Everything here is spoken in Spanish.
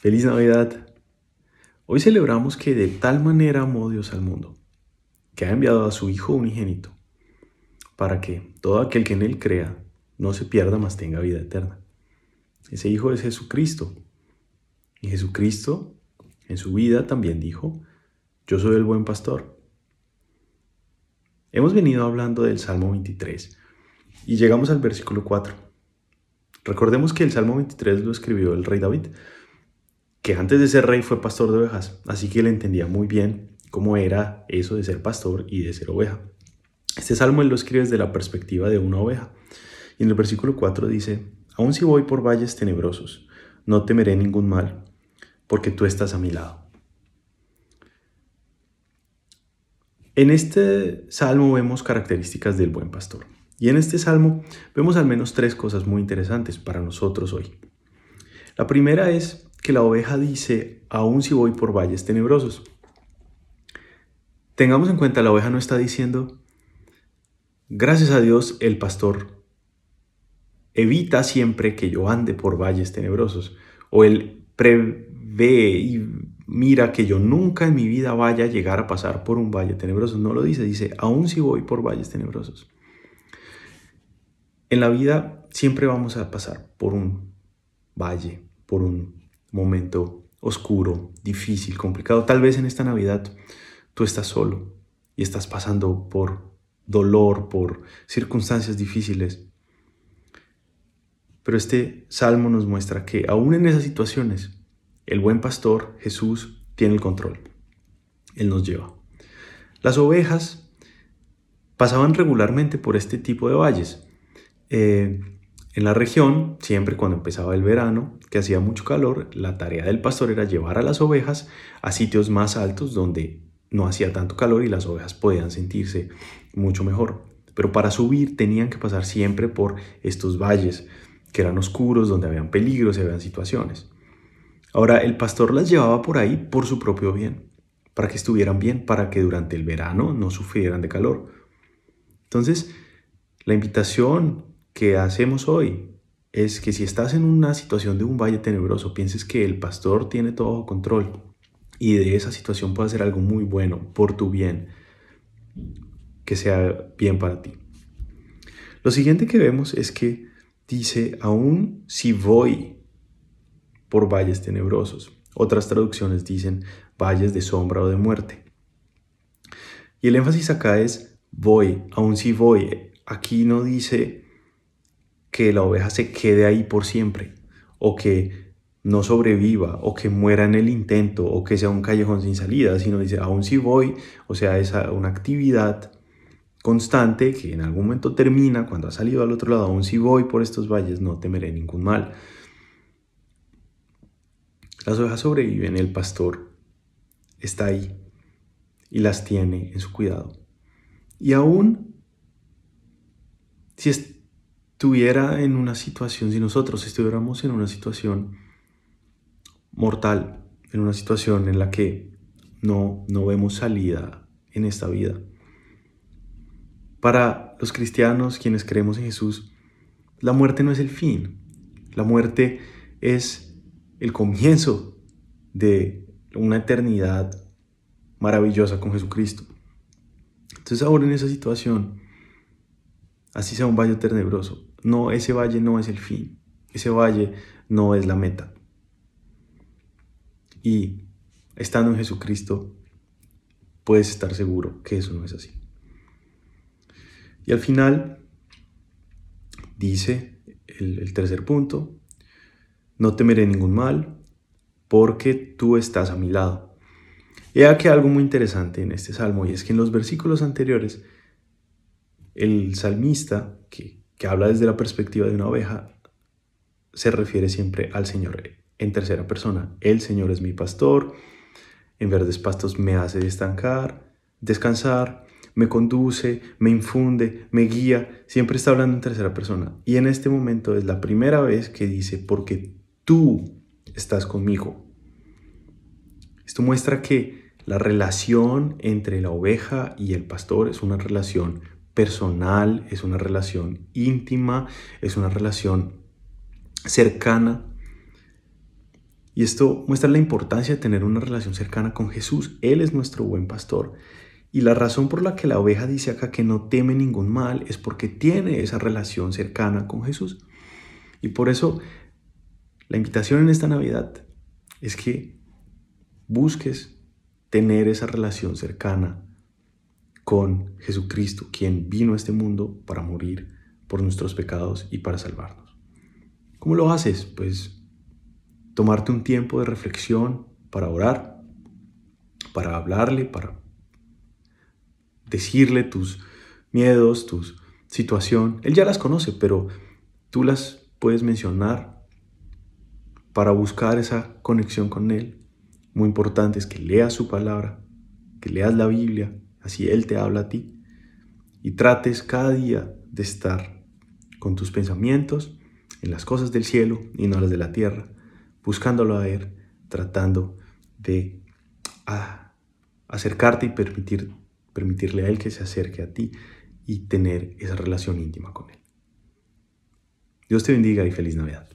Feliz Navidad. Hoy celebramos que de tal manera amó Dios al mundo, que ha enviado a su Hijo unigénito, para que todo aquel que en Él crea no se pierda, mas tenga vida eterna. Ese Hijo es Jesucristo. Y Jesucristo en su vida también dijo, yo soy el buen pastor. Hemos venido hablando del Salmo 23 y llegamos al versículo 4. Recordemos que el Salmo 23 lo escribió el rey David que antes de ser rey fue pastor de ovejas, así que él entendía muy bien cómo era eso de ser pastor y de ser oveja. Este salmo él lo escribe desde la perspectiva de una oveja. Y en el versículo 4 dice, Aun si voy por valles tenebrosos, no temeré ningún mal, porque tú estás a mi lado. En este salmo vemos características del buen pastor. Y en este salmo vemos al menos tres cosas muy interesantes para nosotros hoy. La primera es que la oveja dice, aun si voy por valles tenebrosos. Tengamos en cuenta, la oveja no está diciendo, gracias a Dios el pastor evita siempre que yo ande por valles tenebrosos, o él prevé y mira que yo nunca en mi vida vaya a llegar a pasar por un valle tenebroso. No lo dice, dice, aun si voy por valles tenebrosos. En la vida siempre vamos a pasar por un valle, por un momento oscuro, difícil, complicado. Tal vez en esta Navidad tú estás solo y estás pasando por dolor, por circunstancias difíciles. Pero este salmo nos muestra que aún en esas situaciones, el buen pastor, Jesús, tiene el control. Él nos lleva. Las ovejas pasaban regularmente por este tipo de valles. Eh, en la región, siempre cuando empezaba el verano, que hacía mucho calor, la tarea del pastor era llevar a las ovejas a sitios más altos donde no hacía tanto calor y las ovejas podían sentirse mucho mejor. Pero para subir tenían que pasar siempre por estos valles que eran oscuros, donde habían peligros y habían situaciones. Ahora, el pastor las llevaba por ahí por su propio bien, para que estuvieran bien, para que durante el verano no sufrieran de calor. Entonces, la invitación que hacemos hoy es que si estás en una situación de un valle tenebroso, pienses que el pastor tiene todo control y de esa situación puede hacer algo muy bueno por tu bien, que sea bien para ti. Lo siguiente que vemos es que dice, aún si voy por valles tenebrosos, otras traducciones dicen valles de sombra o de muerte. Y el énfasis acá es voy, aún si voy. Aquí no dice que la oveja se quede ahí por siempre, o que no sobreviva, o que muera en el intento, o que sea un callejón sin salida, sino dice, aún si voy, o sea, es una actividad constante que en algún momento termina, cuando ha salido al otro lado, aún si voy por estos valles, no temeré ningún mal. Las ovejas sobreviven, el pastor está ahí y las tiene en su cuidado. Y aún si es, estuviera en una situación, si nosotros estuviéramos en una situación mortal, en una situación en la que no, no vemos salida en esta vida. Para los cristianos, quienes creemos en Jesús, la muerte no es el fin, la muerte es el comienzo de una eternidad maravillosa con Jesucristo. Entonces ahora en esa situación, así sea un valle tenebroso, no, ese valle no es el fin, ese valle no es la meta. Y estando en Jesucristo, puedes estar seguro que eso no es así. Y al final dice el, tercer punto, no temeré ningún mal, porque tú estás a mi lado. He aquí algo muy interesante en este salmo, y es que en los versículos anteriores, el salmista, que que habla desde la perspectiva de una oveja, se refiere siempre al Señor en tercera persona. El Señor es mi pastor, en verdes pastos me hace destancar, descansar, me conduce, me infunde, me guía, siempre está hablando en tercera persona. Y en este momento es la primera vez que dice, porque tú estás conmigo. Esto muestra que la relación entre la oveja y el pastor es una relación personal, es una relación íntima, es una relación cercana. Y esto muestra la importancia de tener una relación cercana con Jesús. Él es nuestro buen pastor. Y la razón por la que la oveja dice acá que no teme ningún mal es porque tiene esa relación cercana con Jesús. Y por eso la invitación en esta Navidad es que busques tener esa relación cercana con Jesucristo, quien vino a este mundo para morir por nuestros pecados y para salvarnos. ¿Cómo lo haces? Pues tomarte un tiempo de reflexión para orar, para hablarle, para decirle tus miedos, tu situación. Él ya las conoce, pero tú las puedes mencionar para buscar esa conexión con Él. Muy importante es que leas su palabra, que leas la Biblia, así Él te habla a ti, y trates cada día de estar con tus pensamientos en las cosas del cielo y no las de la tierra, buscándolo a Él, tratando de ah, acercarte y permitir, permitirle a Él que se acerque a ti y tener esa relación íntima con Él. Dios te bendiga y feliz Navidad.